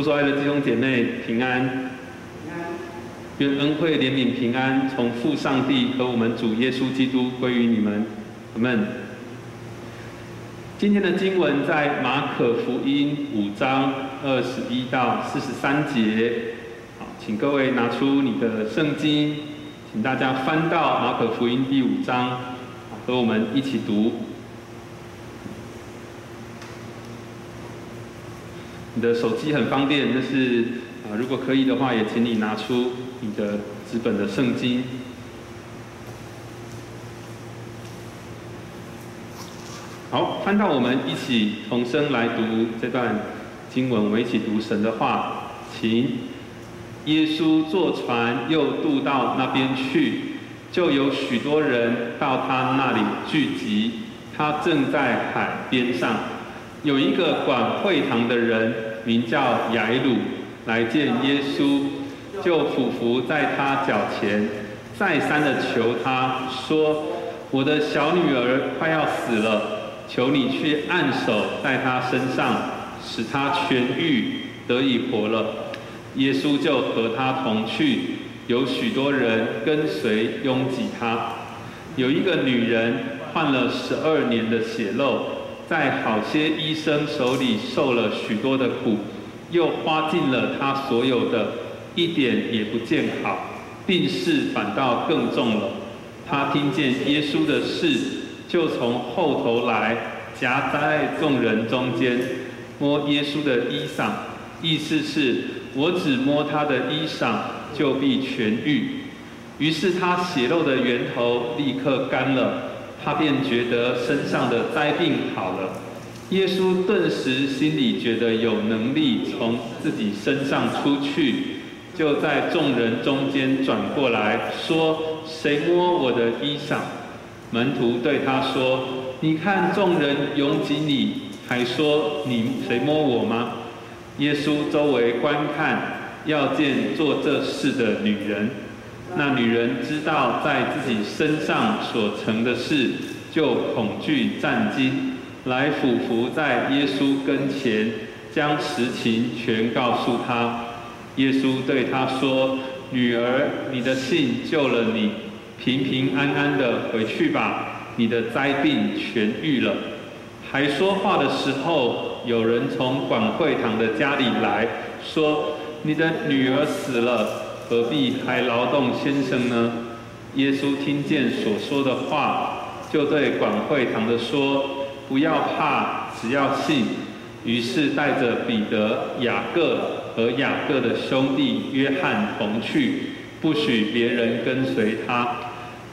主所爱的弟兄姐妹平安，愿恩惠、怜悯、平安从父上帝和我们主耶稣基督归于你们，阿门。今天的经文在马可福音五章二十一到四十三节，好，请各位拿出你的圣经，请大家翻到马可福音第五章，和我们一起读。你的手机很方便，但是啊，如果可以的话，也请你拿出你的纸本的圣经。好，翻到我们一起同声来读这段经文，我们一起读神的话，请。耶稣坐船又渡到那边去，就有许多人到他那里聚集，他正在海边上。有一个管会堂的人，名叫雅鲁，来见耶稣，就俯伏在他脚前，再三的求他说：“我的小女儿快要死了，求你去按手在她身上，使她痊愈，得以活了。”耶稣就和他同去，有许多人跟随拥挤他。有一个女人患了十二年的血漏。在好些医生手里受了许多的苦，又花尽了他所有的，一点也不见好，病势反倒更重了。他听见耶稣的事，就从后头来，夹在众人中间，摸耶稣的衣裳，意思是我只摸他的衣裳，就必痊愈。于是他血肉的源头立刻干了。他便觉得身上的灾病好了，耶稣顿时心里觉得有能力从自己身上出去，就在众人中间转过来说：“谁摸我的衣裳？”门徒对他说：“你看众人拥挤你，还说你谁摸我吗？”耶稣周围观看，要见做这事的女人。那女人知道在自己身上所成的事，就恐惧战惊，来俯伏在耶稣跟前，将实情全告诉他。耶稣对他说：“女儿，你的信救了你，平平安安的回去吧，你的灾病痊愈了。”还说话的时候，有人从管会堂的家里来说：“你的女儿死了。”何必还劳动先生呢？耶稣听见所说的话，就对管会堂的说：“不要怕，只要信。”于是带着彼得、雅各和雅各的兄弟约翰同去，不许别人跟随他。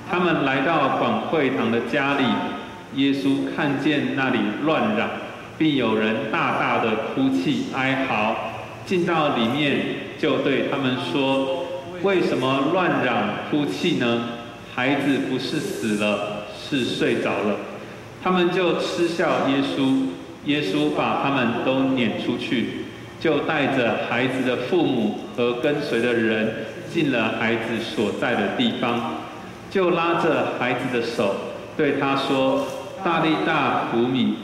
他们来到广会堂的家里，耶稣看见那里乱嚷，并有人大大的哭泣哀嚎，进到里面，就对他们说。为什么乱嚷哭泣呢？孩子不是死了，是睡着了。他们就嗤笑耶稣。耶稣把他们都撵出去，就带着孩子的父母和跟随的人进了孩子所在的地方，就拉着孩子的手，对他说：“大力大苦米。”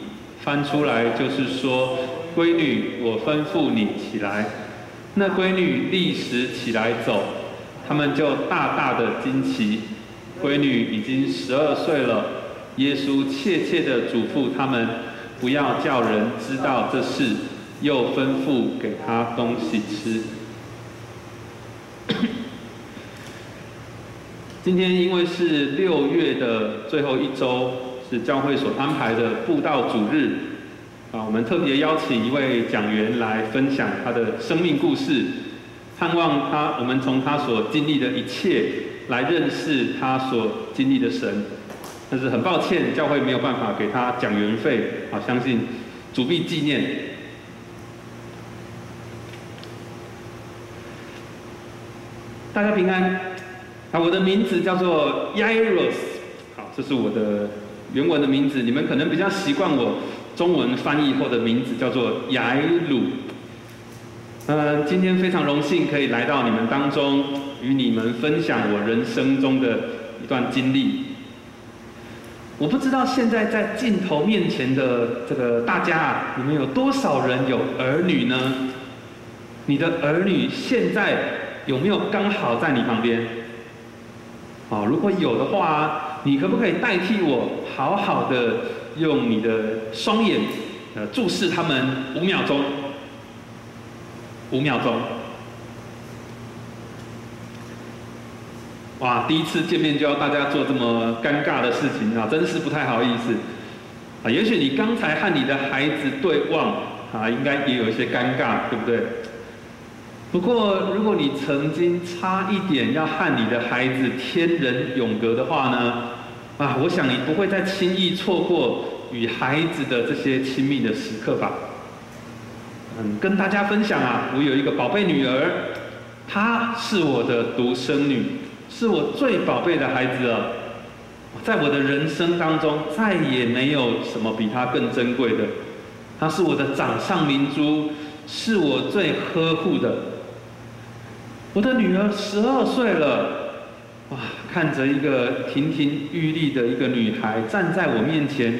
翻出来就是说：“闺女，我吩咐你起来。”那闺女立时起来走。他们就大大的惊奇，闺女已经十二岁了。耶稣切切的嘱咐他们，不要叫人知道这事，又吩咐给他东西吃。今天因为是六月的最后一周，是教会所安排的布道主日，啊，我们特别邀请一位讲员来分享他的生命故事。盼望他，我们从他所经历的一切来认识他所经历的神。但是很抱歉，教会没有办法给他讲缘费。好，相信主必纪念。大家平安。啊，我的名字叫做 Yairus。好，这是我的原文的名字。你们可能比较习惯我中文翻译后的名字叫做雅鲁。呃，今天非常荣幸可以来到你们当中，与你们分享我人生中的一段经历。我不知道现在在镜头面前的这个大家啊，你们有多少人有儿女呢？你的儿女现在有没有刚好在你旁边？哦，如果有的话，你可不可以代替我，好好的用你的双眼，呃，注视他们五秒钟？五秒钟。哇，第一次见面就要大家做这么尴尬的事情啊，真是不太好意思。啊，也许你刚才和你的孩子对望，啊，应该也有一些尴尬，对不对？不过，如果你曾经差一点要和你的孩子天人永隔的话呢，啊，我想你不会再轻易错过与孩子的这些亲密的时刻吧。跟大家分享啊，我有一个宝贝女儿，她是我的独生女，是我最宝贝的孩子了。在我的人生当中，再也没有什么比她更珍贵的。她是我的掌上明珠，是我最呵护的。我的女儿十二岁了，哇！看着一个亭亭玉立的一个女孩站在我面前，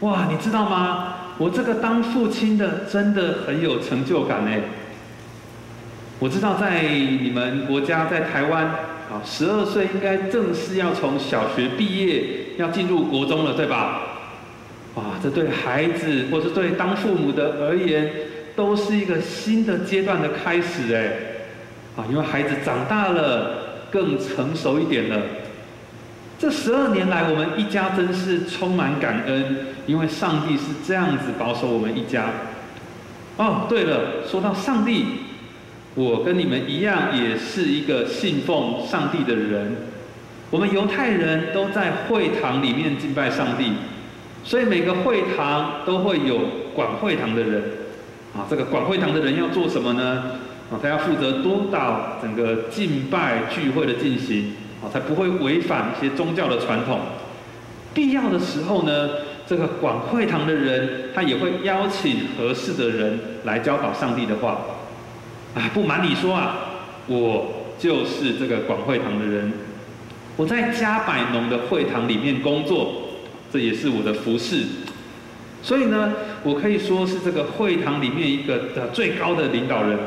哇！你知道吗？我这个当父亲的真的很有成就感哎。我知道在你们国家，在台湾，啊，十二岁应该正式要从小学毕业，要进入国中了，对吧？哇！这对孩子或是对当父母的而言，都是一个新的阶段的开始哎。啊，因为孩子长大了，更成熟一点了。这十二年来，我们一家真是充满感恩，因为上帝是这样子保守我们一家。哦，对了，说到上帝，我跟你们一样，也是一个信奉上帝的人。我们犹太人都在会堂里面敬拜上帝，所以每个会堂都会有管会堂的人。啊，这个管会堂的人要做什么呢？啊，他要负责督导整个敬拜聚会的进行，才不会违反一些宗教的传统。必要的时候呢，这个广会堂的人，他也会邀请合适的人来教导上帝的话。啊，不瞒你说啊，我就是这个广会堂的人。我在加百农的会堂里面工作，这也是我的服饰。所以呢，我可以说是这个会堂里面一个的最高的领导人。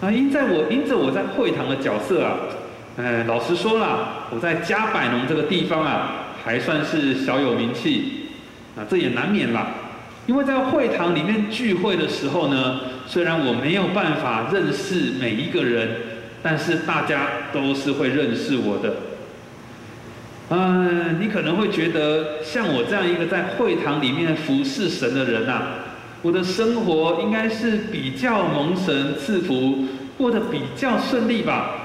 啊，因在我因着我在会堂的角色啊，呃，老实说啦，我在加百农这个地方啊，还算是小有名气，啊，这也难免啦。因为在会堂里面聚会的时候呢，虽然我没有办法认识每一个人，但是大家都是会认识我的。嗯，你可能会觉得像我这样一个在会堂里面服侍神的人啊。我的生活应该是比较蒙神赐福，过得比较顺利吧。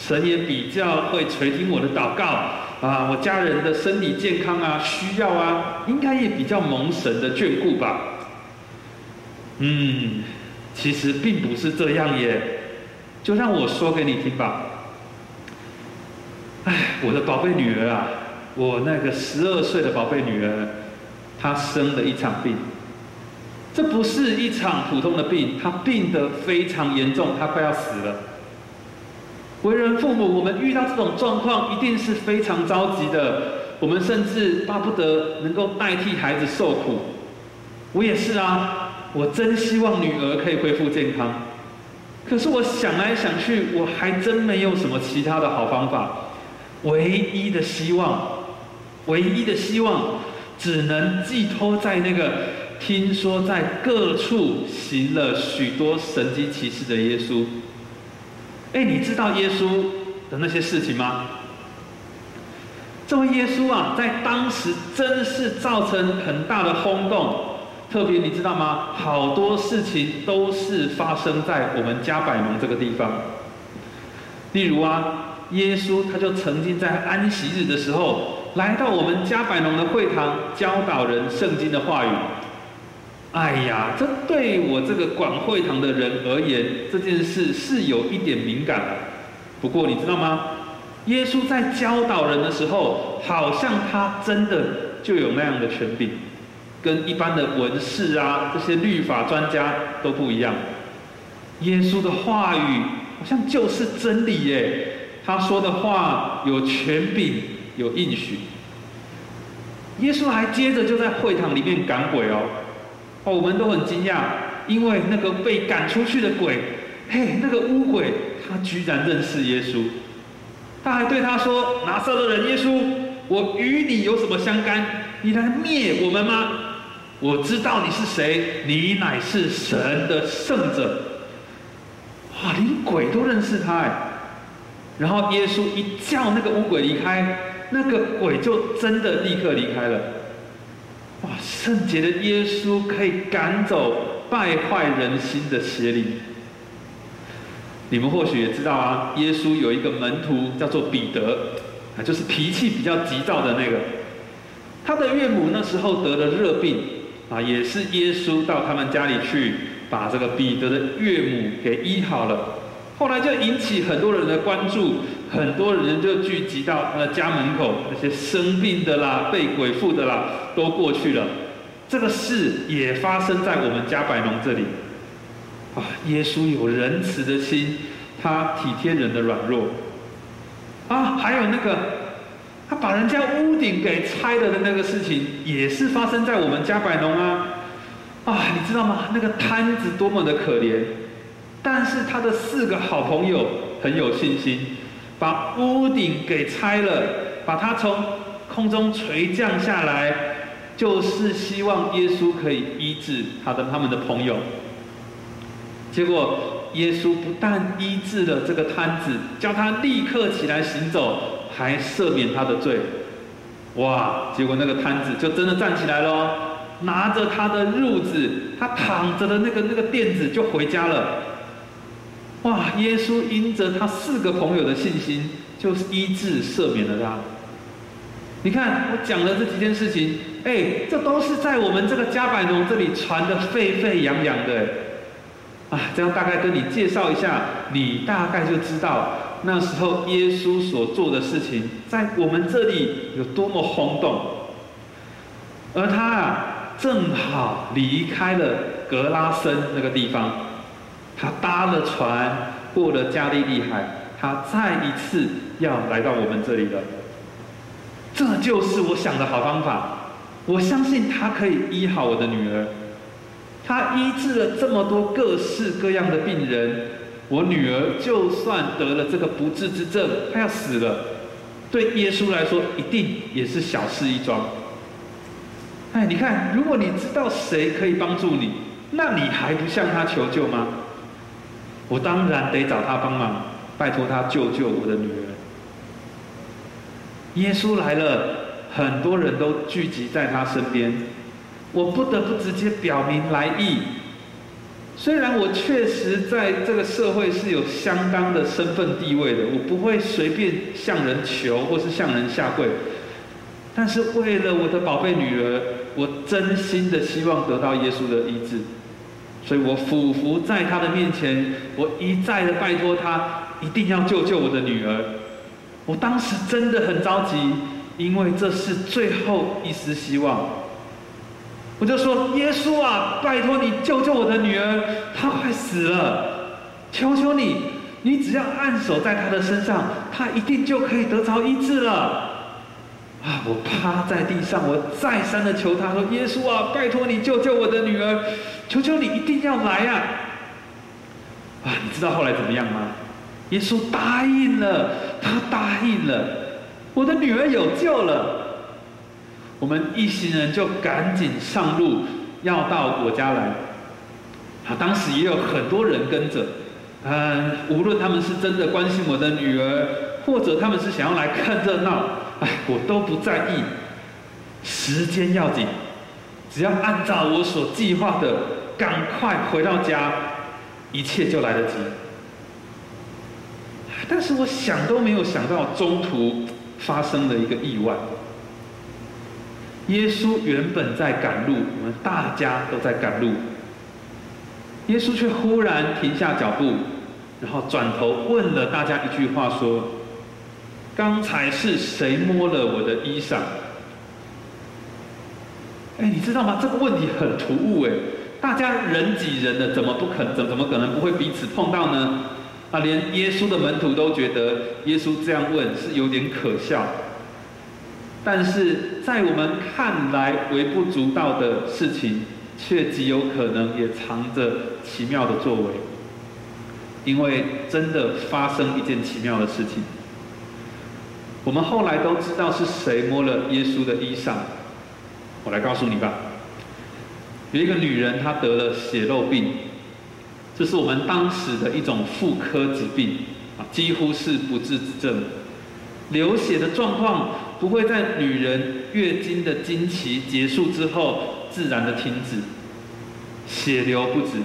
神也比较会垂听我的祷告啊，我家人的身体健康啊，需要啊，应该也比较蒙神的眷顾吧。嗯，其实并不是这样耶，就让我说给你听吧。哎，我的宝贝女儿啊，我那个十二岁的宝贝女儿，她生了一场病。这不是一场普通的病，她病得非常严重，她快要死了。为人父母，我们遇到这种状况，一定是非常着急的。我们甚至巴不得能够代替孩子受苦。我也是啊，我真希望女儿可以恢复健康。可是我想来想去，我还真没有什么其他的好方法。唯一的希望，唯一的希望，只能寄托在那个。听说在各处行了许多神迹奇事的耶稣，哎，你知道耶稣的那些事情吗？这位耶稣啊，在当时真是造成很大的轰动。特别你知道吗？好多事情都是发生在我们加百农这个地方。例如啊，耶稣他就曾经在安息日的时候，来到我们加百农的会堂，教导人圣经的话语。哎呀，这对我这个管会堂的人而言，这件事是有一点敏感的。不过你知道吗？耶稣在教导人的时候，好像他真的就有那样的权柄，跟一般的文士啊这些律法专家都不一样。耶稣的话语好像就是真理耶，他说的话有权柄，有应许。耶稣还接着就在会堂里面赶鬼哦。哦，我们都很惊讶，因为那个被赶出去的鬼，嘿，那个污鬼，他居然认识耶稣，他还对他说：“拿撒勒人耶稣，我与你有什么相干？你来灭我们吗？我知道你是谁，你乃是神的圣者。”哇，连鬼都认识他哎！然后耶稣一叫那个乌鬼离开，那个鬼就真的立刻离开了。哇，圣洁的耶稣可以赶走败坏人心的邪灵。你们或许也知道啊，耶稣有一个门徒叫做彼得，啊，就是脾气比较急躁的那个。他的岳母那时候得了热病，啊，也是耶稣到他们家里去。把这个彼得的岳母给医好了，后来就引起很多人的关注，很多人就聚集到他的家门口，那些生病的啦、被鬼附的啦，都过去了。这个事也发生在我们加百农这里。啊，耶稣有仁慈的心，他体贴人的软弱。啊，还有那个，他把人家屋顶给拆了的那个事情，也是发生在我们加百农啊。啊，你知道吗？那个摊子多么的可怜，但是他的四个好朋友很有信心，把屋顶给拆了，把它从空中垂降下来，就是希望耶稣可以医治他的他们的朋友。结果耶稣不但医治了这个摊子，叫他立刻起来行走，还赦免他的罪。哇！结果那个摊子就真的站起来了。拿着他的褥子，他躺着的那个那个垫子就回家了。哇！耶稣因着他四个朋友的信心，就是医治赦免了他。你看我讲了这几件事情，哎，这都是在我们这个加百农这里传的沸沸扬扬的。啊，这样大概跟你介绍一下，你大概就知道那时候耶稣所做的事情，在我们这里有多么轰动。而他啊。正好离开了格拉森那个地方，他搭了船过了加利利海，他再一次要来到我们这里了。这就是我想的好方法，我相信他可以医好我的女儿。他医治了这么多各式各样的病人，我女儿就算得了这个不治之症，她要死了，对耶稣来说一定也是小事一桩。哎，你看，如果你知道谁可以帮助你，那你还不向他求救吗？我当然得找他帮忙，拜托他救救我的女儿。耶稣来了，很多人都聚集在他身边，我不得不直接表明来意。虽然我确实在这个社会是有相当的身份地位的，我不会随便向人求或是向人下跪，但是为了我的宝贝女儿。我真心的希望得到耶稣的医治，所以我俯伏在他的面前，我一再的拜托他，一定要救救我的女儿。我当时真的很着急，因为这是最后一丝希望。我就说：“耶稣啊，拜托你救救我的女儿，她快死了，求求你，你只要按手在她的身上，她一定就可以得着医治了。”啊！我趴在地上，我再三的求他说：“耶稣啊，拜托你救救我的女儿，求求你一定要来啊！”啊，你知道后来怎么样吗？耶稣答应了，他答应了，我的女儿有救了。我们一行人就赶紧上路，要到我家来。啊，当时也有很多人跟着，嗯，无论他们是真的关心我的女儿，或者他们是想要来看热闹。哎，我都不在意，时间要紧，只要按照我所计划的，赶快回到家，一切就来得及。但是我想都没有想到，中途发生了一个意外。耶稣原本在赶路，我们大家都在赶路，耶稣却忽然停下脚步，然后转头问了大家一句话说。刚才是谁摸了我的衣裳？哎，你知道吗？这个问题很突兀哎！大家人挤人的，怎么不肯？怎怎么可能不会彼此碰到呢？啊，连耶稣的门徒都觉得耶稣这样问是有点可笑。但是在我们看来微不足道的事情，却极有可能也藏着奇妙的作为，因为真的发生一件奇妙的事情。我们后来都知道是谁摸了耶稣的衣裳，我来告诉你吧。有一个女人，她得了血肉病，这是我们当时的一种妇科疾病啊，几乎是不治之症。流血的状况不会在女人月经的经期结束之后自然的停止，血流不止，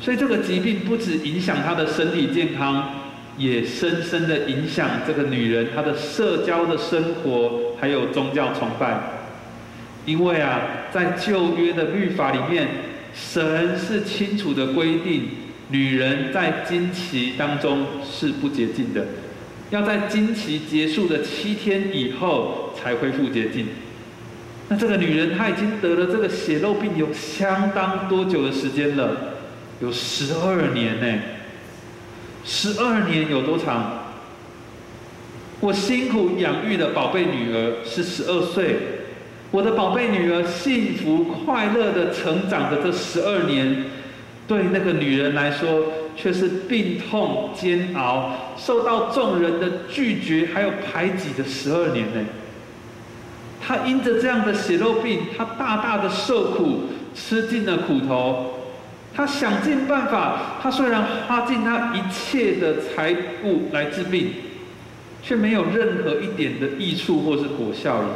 所以这个疾病不止影响她的身体健康。也深深的影响这个女人她的社交的生活，还有宗教崇拜。因为啊，在旧约的律法里面，神是清楚的规定，女人在经期当中是不洁净的，要在经期结束的七天以后才恢复洁净。那这个女人她已经得了这个血肉病有相当多久的时间了？有十二年呢。十二年有多长？我辛苦养育的宝贝女儿是十二岁，我的宝贝女儿幸福快乐的成长的这十二年，对那个女人来说却是病痛煎熬、受到众人的拒绝还有排挤的十二年呢。她因着这样的血肉病，她大大的受苦，吃尽了苦头。他想尽办法，他虽然花尽他一切的财物来治病，却没有任何一点的益处或是果效了。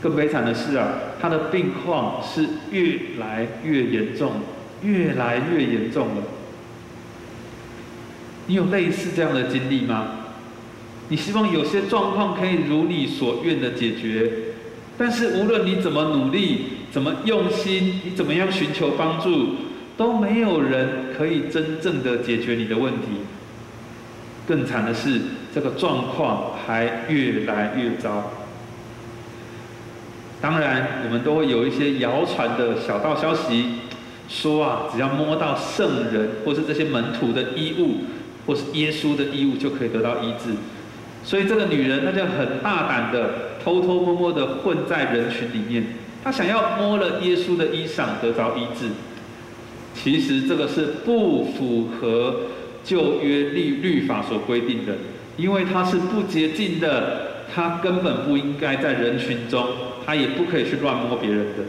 更悲惨的是啊，他的病况是越来越严重，越来越严重了。你有类似这样的经历吗？你希望有些状况可以如你所愿的解决，但是无论你怎么努力。怎么用心？你怎么样寻求帮助？都没有人可以真正的解决你的问题。更惨的是，这个状况还越来越糟。当然，我们都会有一些谣传的小道消息，说啊，只要摸到圣人或是这些门徒的衣物，或是耶稣的衣物，就可以得到医治。所以这个女人，她就很大胆的偷偷摸摸的混在人群里面。他想要摸了耶稣的衣裳得着医治，其实这个是不符合旧约律律法所规定的，因为他是不洁净的，他根本不应该在人群中，他也不可以去乱摸别人的。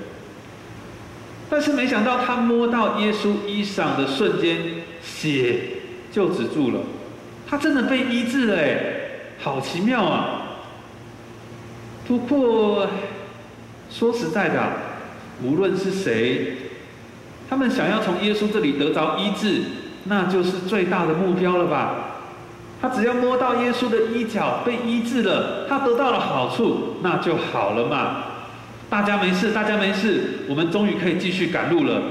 但是没想到他摸到耶稣衣裳的瞬间，血就止住了，他真的被医治了，哎，好奇妙啊！不过。说实在的，无论是谁，他们想要从耶稣这里得着医治，那就是最大的目标了吧？他只要摸到耶稣的衣角被医治了，他得到了好处，那就好了嘛。大家没事，大家没事，我们终于可以继续赶路了。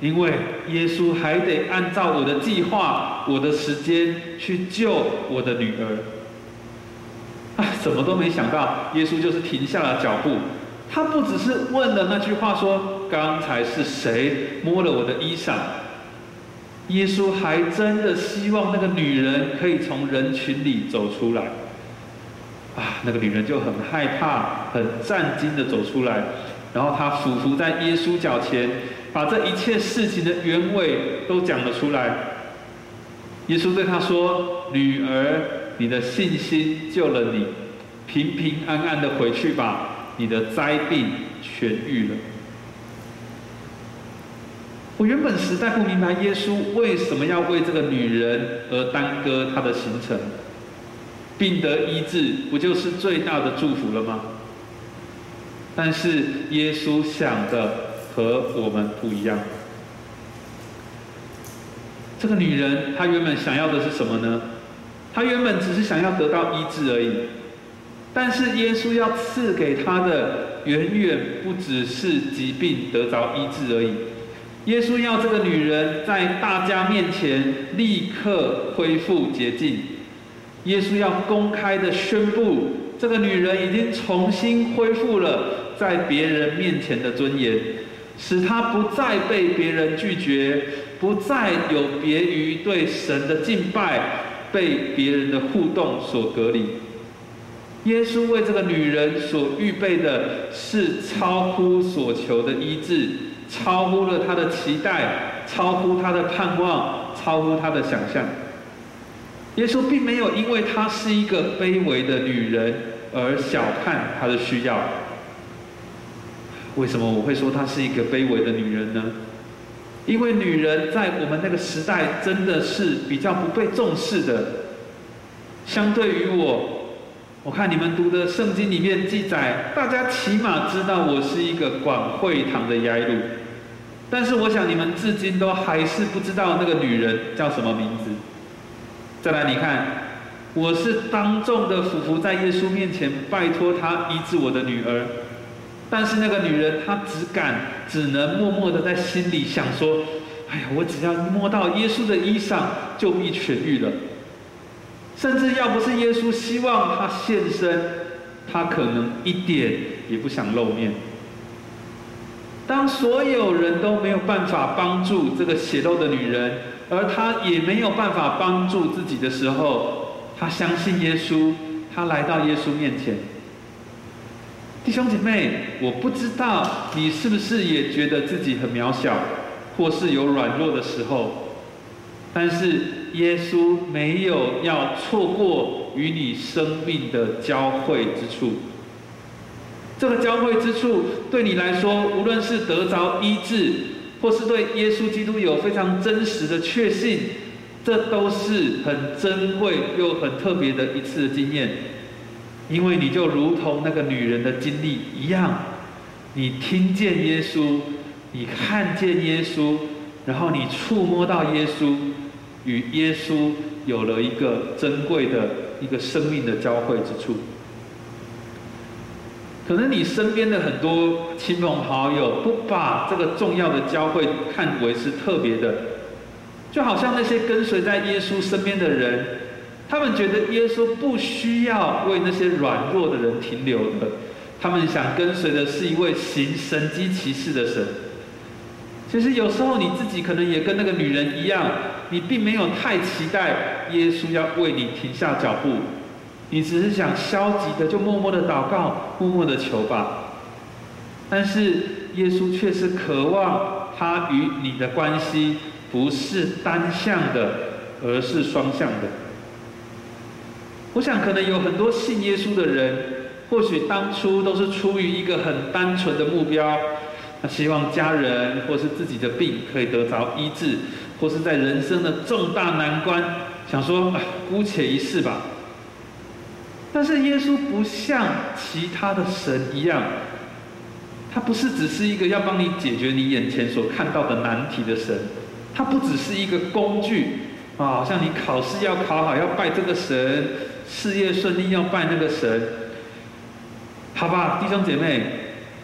因为耶稣还得按照我的计划、我的时间去救我的女儿。啊，怎么都没想到，耶稣就是停下了脚步。他不只是问了那句话说：“刚才是谁摸了我的衣裳？”耶稣还真的希望那个女人可以从人群里走出来。啊，那个女人就很害怕、很战惊的走出来，然后她俯伏在耶稣脚前，把这一切事情的原委都讲了出来。耶稣对她说：“女儿，你的信心救了你，平平安安的回去吧。”你的灾病痊愈了。我原本实在不明白耶稣为什么要为这个女人而耽搁她的行程。病得医治，不就是最大的祝福了吗？但是耶稣想的和我们不一样。这个女人她原本想要的是什么呢？她原本只是想要得到医治而已。但是耶稣要赐给他的远远不只是疾病得着医治而已。耶稣要这个女人在大家面前立刻恢复洁净。耶稣要公开的宣布，这个女人已经重新恢复了在别人面前的尊严，使她不再被别人拒绝，不再有别于对神的敬拜被别人的互动所隔离。耶稣为这个女人所预备的是超乎所求的医治，超乎了他的期待，超乎他的盼望，超乎他的想象。耶稣并没有因为她是一个卑微的女人而小看她的需要。为什么我会说她是一个卑微的女人呢？因为女人在我们那个时代真的是比较不被重视的。相对于我，我看你们读的圣经里面记载，大家起码知道我是一个管会堂的耶路，但是我想你们至今都还是不知道那个女人叫什么名字。再来，你看，我是当众的俯伏在耶稣面前，拜托他医治我的女儿。但是那个女人，她只敢，只能默默的在心里想说：“哎呀，我只要摸到耶稣的衣裳，就必痊愈了。”甚至要不是耶稣希望她现身，她可能一点也不想露面。当所有人都没有办法帮助这个血肉的女人，而她也没有办法帮助自己的时候，她相信耶稣，她来到耶稣面前。弟兄姐妹，我不知道你是不是也觉得自己很渺小，或是有软弱的时候，但是耶稣没有要错过与你生命的交汇之处。这个交汇之处对你来说，无论是得着医治，或是对耶稣基督有非常真实的确信，这都是很珍贵又很特别的一次经验。因为你就如同那个女人的经历一样，你听见耶稣，你看见耶稣，然后你触摸到耶稣，与耶稣有了一个珍贵的一个生命的交汇之处。可能你身边的很多亲朋好友不把这个重要的交汇看为是特别的，就好像那些跟随在耶稣身边的人。他们觉得耶稣不需要为那些软弱的人停留的，他们想跟随的是一位行神机骑士的神。其实有时候你自己可能也跟那个女人一样，你并没有太期待耶稣要为你停下脚步，你只是想消极的就默默的祷告，默默的求吧。但是耶稣却是渴望他与你的关系不是单向的，而是双向的。我想，可能有很多信耶稣的人，或许当初都是出于一个很单纯的目标，他希望家人或是自己的病可以得着医治，或是在人生的重大难关，想说啊姑且一试吧。但是耶稣不像其他的神一样，他不是只是一个要帮你解决你眼前所看到的难题的神，他不只是一个工具啊，好像你考试要考好要拜这个神。事业顺利要拜那个神，好吧，弟兄姐妹，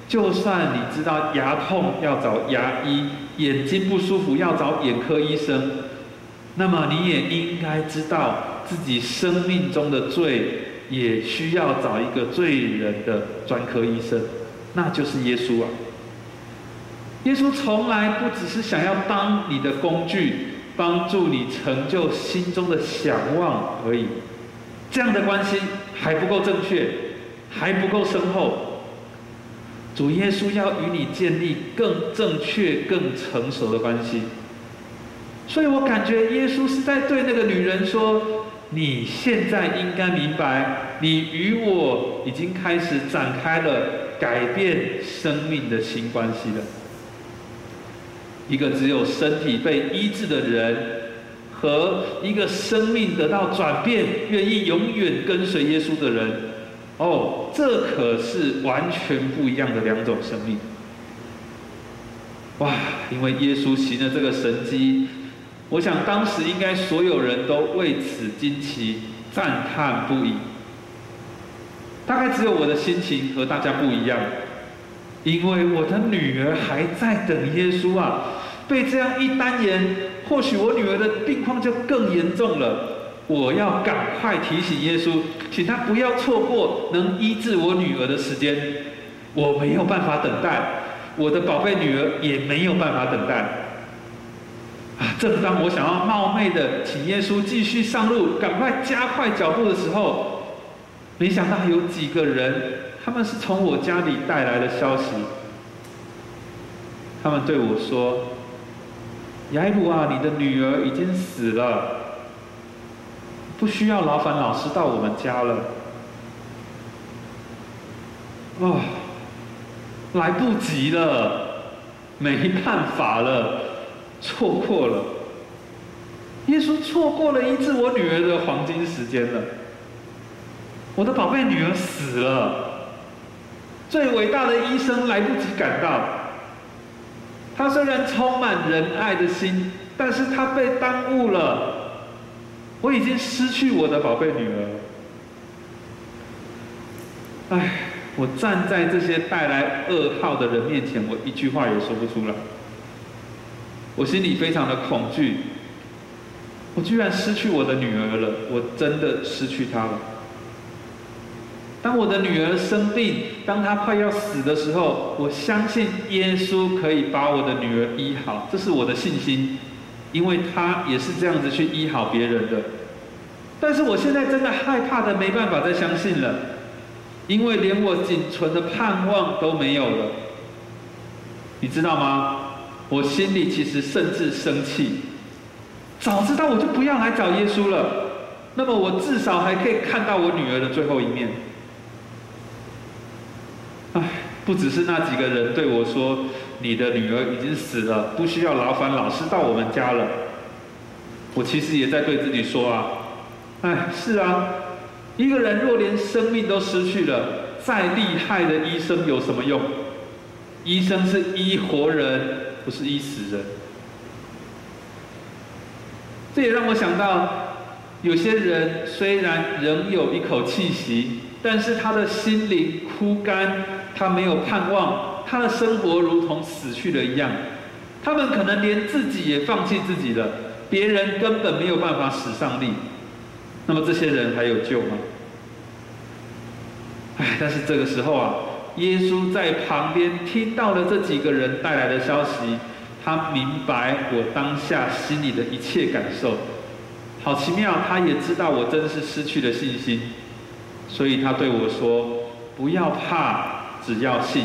就算你知道牙痛要找牙医，眼睛不舒服要找眼科医生，那么你也应该知道自己生命中的罪也需要找一个罪人的专科医生，那就是耶稣啊。耶稣从来不只是想要当你的工具，帮助你成就心中的想望而已。这样的关系还不够正确，还不够深厚。主耶稣要与你建立更正确、更成熟的关系。所以我感觉耶稣是在对那个女人说：“你现在应该明白，你与我已经开始展开了改变生命的新关系了。一个只有身体被医治的人。”和一个生命得到转变、愿意永远跟随耶稣的人，哦，这可是完全不一样的两种生命。哇！因为耶稣行了这个神迹，我想当时应该所有人都为此惊奇、赞叹不已。大概只有我的心情和大家不一样，因为我的女儿还在等耶稣啊！被这样一单言。或许我女儿的病况就更严重了，我要赶快提醒耶稣，请他不要错过能医治我女儿的时间。我没有办法等待，我的宝贝女儿也没有办法等待。啊！正当我想要冒昧的请耶稣继续上路，赶快加快脚步的时候，没想到有几个人，他们是从我家里带来的消息。他们对我说：“雅鲁啊，你的女儿已经死了，不需要劳烦老师到我们家了。”哦，来不及了，没办法了，错过了。耶稣错过了医治我女儿的黄金时间了。我的宝贝女儿死了，最伟大的医生来不及赶到。他虽然充满仁爱的心，但是他被耽误了。我已经失去我的宝贝女儿。唉，我站在这些带来噩耗的人面前，我一句话也说不出来。我心里非常的恐惧。我居然失去我的女儿了，我真的失去她了。当我的女儿生病，当她快要死的时候，我相信耶稣可以把我的女儿医好，这是我的信心，因为他也是这样子去医好别人的。但是我现在真的害怕的没办法再相信了，因为连我仅存的盼望都没有了。你知道吗？我心里其实甚至生气，早知道我就不要来找耶稣了，那么我至少还可以看到我女儿的最后一面。唉，不只是那几个人对我说：“你的女儿已经死了，不需要劳烦老师到我们家了。”我其实也在对自己说啊，唉，是啊，一个人若连生命都失去了，再厉害的医生有什么用？医生是医活人，不是医死人。这也让我想到，有些人虽然仍有一口气息，但是他的心灵枯干。他没有盼望，他的生活如同死去了一样。他们可能连自己也放弃自己了，别人根本没有办法使上力。那么这些人还有救吗？哎，但是这个时候啊，耶稣在旁边听到了这几个人带来的消息，他明白我当下心里的一切感受。好奇妙，他也知道我真的是失去了信心，所以他对我说：“不要怕。”只要信，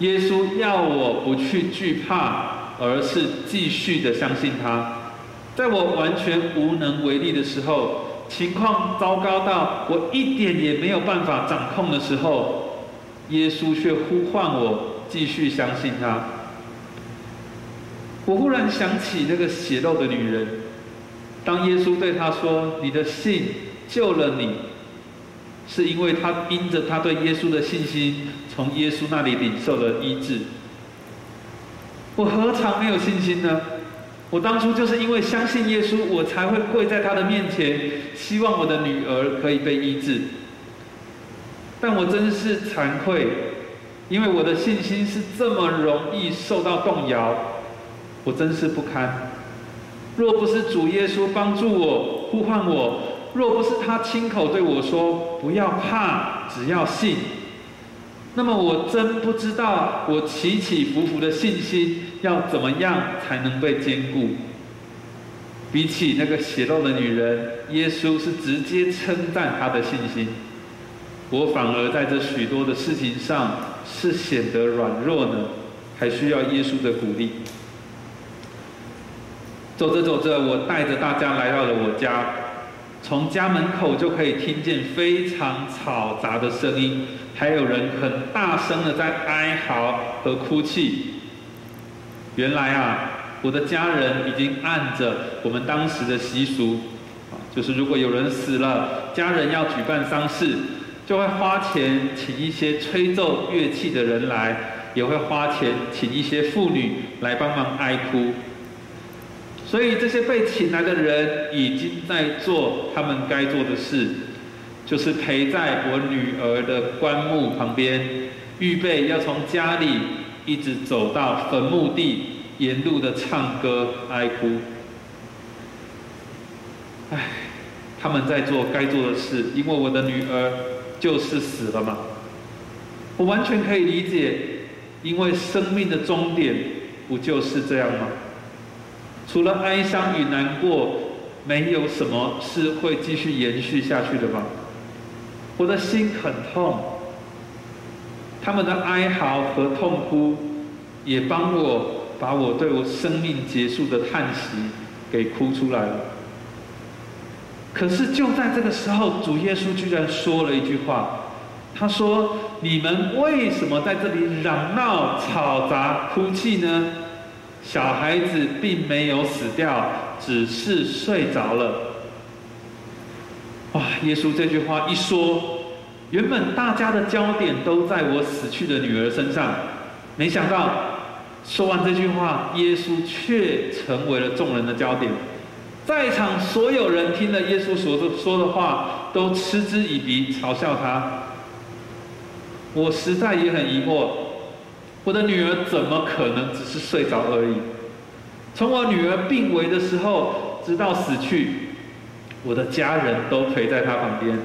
耶稣要我不去惧怕，而是继续的相信他。在我完全无能为力的时候，情况糟糕到我一点也没有办法掌控的时候，耶稣却呼唤我继续相信他。我忽然想起那个血肉的女人，当耶稣对她说：“你的信救了你。”是因为他因着他对耶稣的信心，从耶稣那里领受了医治。我何尝没有信心呢？我当初就是因为相信耶稣，我才会跪在他的面前，希望我的女儿可以被医治。但我真是惭愧，因为我的信心是这么容易受到动摇，我真是不堪。若不是主耶稣帮助我，呼唤我。若不是他亲口对我说“不要怕，只要信”，那么我真不知道我起起伏伏的信心要怎么样才能被坚固。比起那个血肉的女人，耶稣是直接称赞她的信心，我反而在这许多的事情上是显得软弱呢，还需要耶稣的鼓励。走着走着，我带着大家来到了我家。从家门口就可以听见非常嘈杂的声音，还有人很大声的在哀嚎和哭泣。原来啊，我的家人已经按着我们当时的习俗，就是如果有人死了，家人要举办丧事，就会花钱请一些吹奏乐器的人来，也会花钱请一些妇女来帮忙哀哭。所以这些被请来的人已经在做他们该做的事，就是陪在我女儿的棺木旁边，预备要从家里一直走到坟墓地，沿路的唱歌哀哭。唉，他们在做该做的事，因为我的女儿就是死了嘛。我完全可以理解，因为生命的终点不就是这样吗？除了哀伤与难过，没有什么是会继续延续下去的吧？我的心很痛，他们的哀嚎和痛哭，也帮我把我对我生命结束的叹息给哭出来了。可是就在这个时候，主耶稣居然说了一句话，他说：“你们为什么在这里嚷闹、吵杂、哭泣呢？小孩子并没有死掉，只是睡着了。”哇！耶稣这句话一说，原本大家的焦点都在我死去的女儿身上，没想到说完这句话，耶稣却成为了众人的焦点。在场所有人听了耶稣所说的话，都嗤之以鼻，嘲笑他。我实在也很疑惑，我的女儿怎么可能只是睡着而已？从我女儿病危的时候，直到死去。我的家人都陪在她旁边，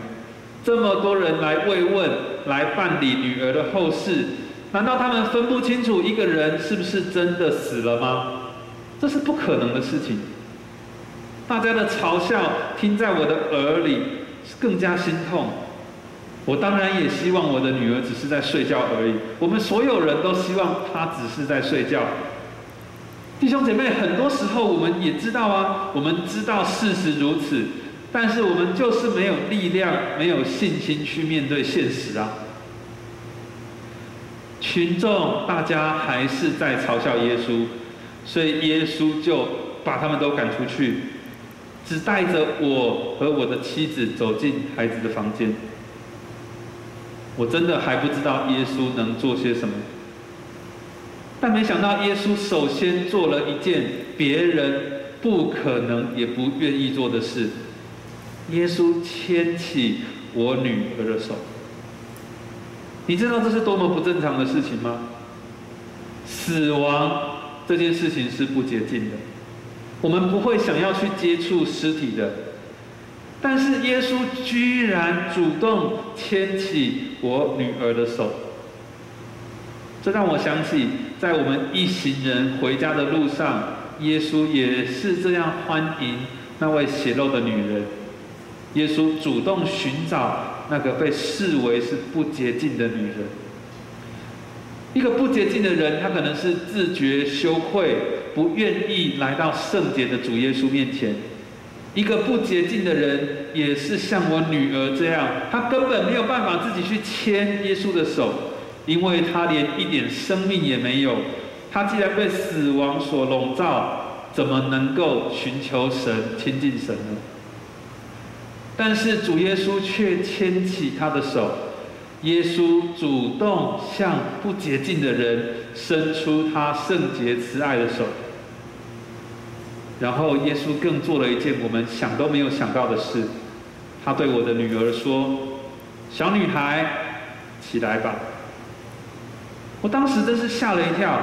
这么多人来慰问、来办理女儿的后事，难道他们分不清楚一个人是不是真的死了吗？这是不可能的事情。大家的嘲笑听在我的耳里，是更加心痛。我当然也希望我的女儿只是在睡觉而已。我们所有人都希望她只是在睡觉。弟兄姐妹，很多时候我们也知道啊，我们知道事实如此。但是我们就是没有力量、没有信心去面对现实啊！群众大家还是在嘲笑耶稣，所以耶稣就把他们都赶出去，只带着我和我的妻子走进孩子的房间。我真的还不知道耶稣能做些什么，但没想到耶稣首先做了一件别人不可能也不愿意做的事。耶稣牵起我女儿的手，你知道这是多么不正常的事情吗？死亡这件事情是不洁净的，我们不会想要去接触尸体的，但是耶稣居然主动牵起我女儿的手，这让我想起在我们一行人回家的路上，耶稣也是这样欢迎那位血肉的女人。耶稣主动寻找那个被视为是不洁净的女人。一个不洁净的人，他可能是自觉羞愧，不愿意来到圣洁的主耶稣面前。一个不洁净的人，也是像我女儿这样，她根本没有办法自己去牵耶稣的手，因为她连一点生命也没有。她既然被死亡所笼罩，怎么能够寻求神、亲近神呢？但是主耶稣却牵起他的手，耶稣主动向不洁净的人伸出他圣洁慈爱的手，然后耶稣更做了一件我们想都没有想到的事，他对我的女儿说：“小女孩，起来吧。”我当时真是吓了一跳，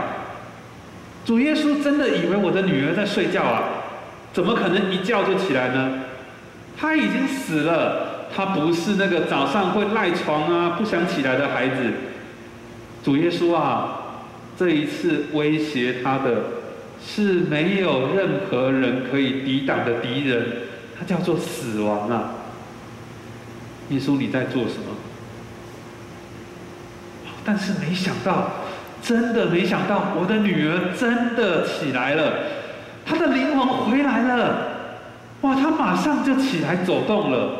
主耶稣真的以为我的女儿在睡觉啊？怎么可能一觉就起来呢？他已经死了，他不是那个早上会赖床啊、不想起来的孩子。主耶稣啊，这一次威胁他的，是没有任何人可以抵挡的敌人，它叫做死亡啊。耶稣，你在做什么？但是没想到，真的没想到，我的女儿真的起来了，她的灵魂回来了。哇，她马上就起来走动了。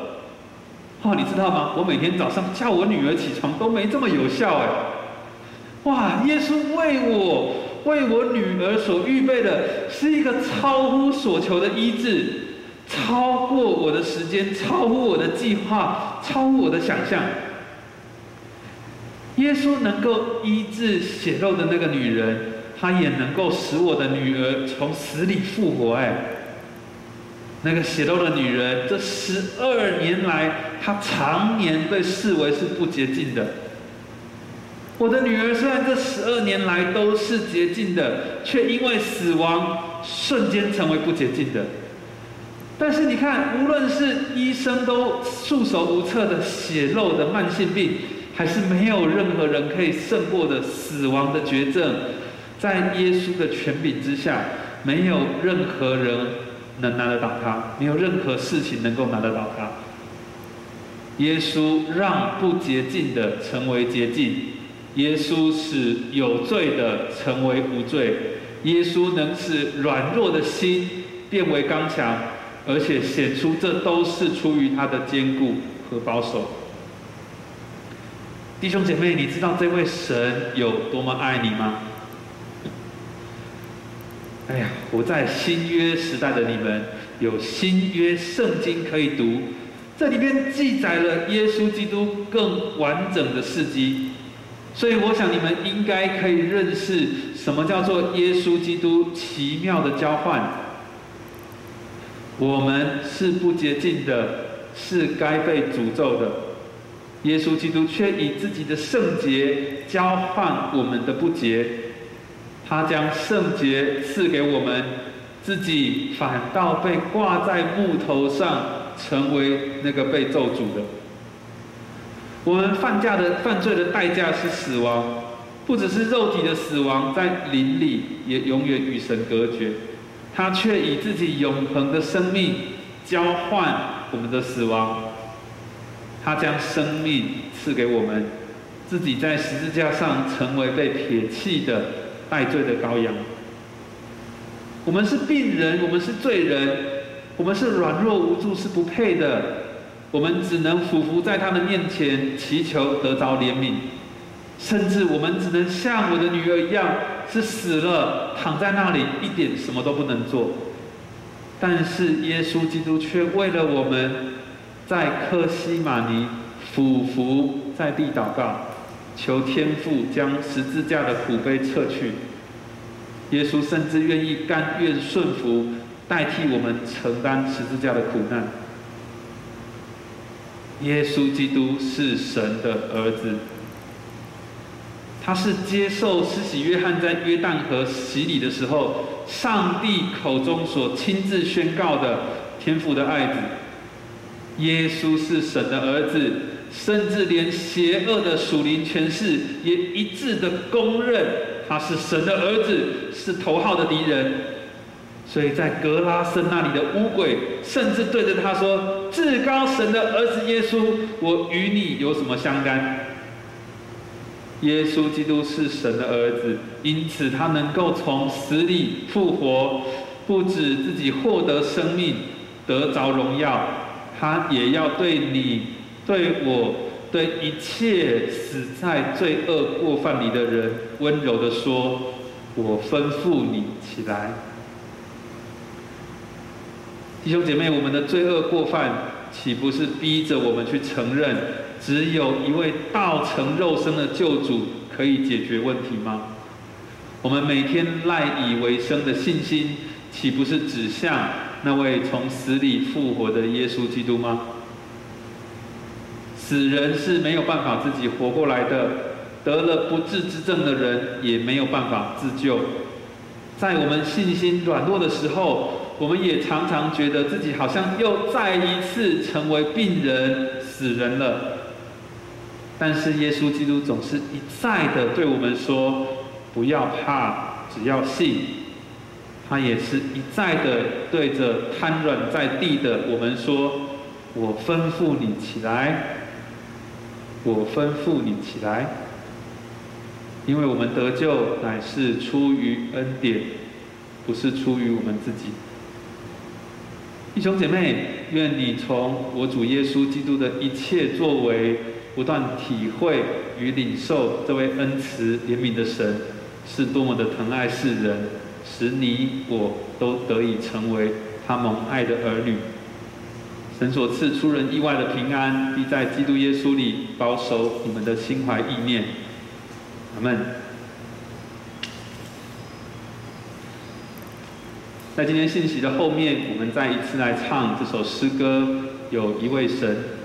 哇，你知道吗？我每天早上叫我女儿起床都没这么有效哎。哇，耶稣为我为我女儿所预备的是一个超乎所求的医治，超过我的时间，超乎我的计划，超乎我的想象。耶稣能够医治血肉的那个女人，她也能够使我的女儿从死里复活哎。那个血肉的女人，这十二年来，她常年被视为是不洁净的。我的女儿虽然这十二年来都是洁净的，却因为死亡瞬间成为不洁净的。但是你看，无论是医生都束手无策的血肉的慢性病，还是没有任何人可以胜过的死亡的绝症，在耶稣的权柄之下，没有任何人。能拿得到他，没有任何事情能够拿得到他。耶稣让不洁净的成为洁净，耶稣使有罪的成为无罪，耶稣能使软弱的心变为刚强，而且显出这都是出于他的坚固和保守。弟兄姐妹，你知道这位神有多么爱你吗？哎呀，活在新约时代的你们，有新约圣经可以读，这里边记载了耶稣基督更完整的事迹，所以我想你们应该可以认识什么叫做耶稣基督奇妙的交换。我们是不洁净的，是该被诅咒的，耶稣基督却以自己的圣洁交换我们的不洁。他将圣洁赐给我们，自己反倒被挂在木头上，成为那个被咒诅的。我们犯价的犯罪的代价是死亡，不只是肉体的死亡，在灵里也永远与神隔绝。他却以自己永恒的生命交换我们的死亡。他将生命赐给我们，自己在十字架上成为被撇弃的。带罪的羔羊，我们是病人，我们是罪人，我们是软弱无助，是不配的。我们只能俯伏在他的面前，祈求得着怜悯，甚至我们只能像我的女儿一样，是死了，躺在那里，一点什么都不能做。但是耶稣基督却为了我们，在克西玛尼俯伏在地祷告。求天父将十字架的苦悲撤去，耶稣甚至愿意甘愿顺服，代替我们承担十字架的苦难。耶稣基督是神的儿子，他是接受施洗约翰在约旦河洗礼的时候，上帝口中所亲自宣告的天父的爱子。耶稣是神的儿子。甚至连邪恶的属灵权势也一致的公认他是神的儿子，是头号的敌人。所以在格拉森那里的乌鬼，甚至对着他说：“至高神的儿子耶稣，我与你有什么相干？”耶稣基督是神的儿子，因此他能够从死里复活，不止自己获得生命，得着荣耀，他也要对你。对我，对一切死在罪恶过犯里的人，温柔的说：“我吩咐你起来。”弟兄姐妹，我们的罪恶过犯岂不是逼着我们去承认，只有一位道成肉身的救主可以解决问题吗？我们每天赖以为生的信心，岂不是指向那位从死里复活的耶稣基督吗？死人是没有办法自己活过来的，得了不治之症的人也没有办法自救。在我们信心软弱的时候，我们也常常觉得自己好像又再一次成为病人、死人了。但是耶稣基督总是一再的对我们说：“不要怕，只要信。”他也是一再的对着瘫软在地的我们说：“我吩咐你起来。”我吩咐你起来，因为我们得救乃是出于恩典，不是出于我们自己。弟兄姐妹，愿你从我主耶稣基督的一切作为，不断体会与领受这位恩慈怜悯的神是多么的疼爱世人，使你我都得以成为他蒙爱的儿女。神所赐出人意外的平安，必在基督耶稣里保守你们的心怀意念。阿门。在今天信息的后面，我们再一次来唱这首诗歌。有一位神。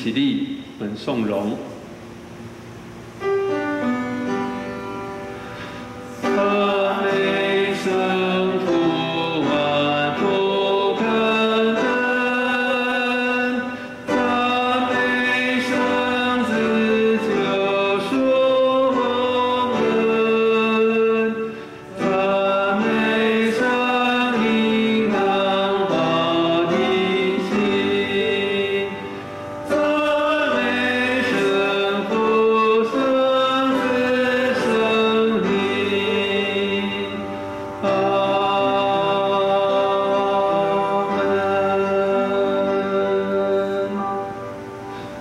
起立，本颂荣。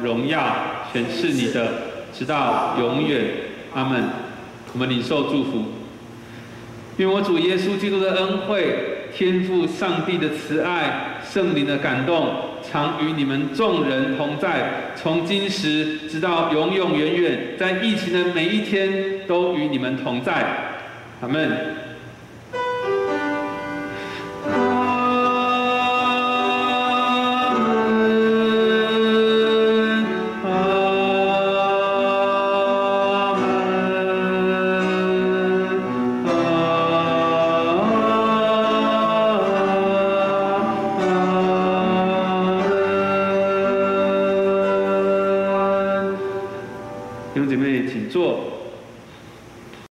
荣耀，全是你的，直到永远。阿门。我们领受祝福。愿我主耶稣基督的恩惠、天父上帝的慈爱、圣灵的感动，常与你们众人同在，从今时直到永永远远，在疫情的每一天都与你们同在。阿门。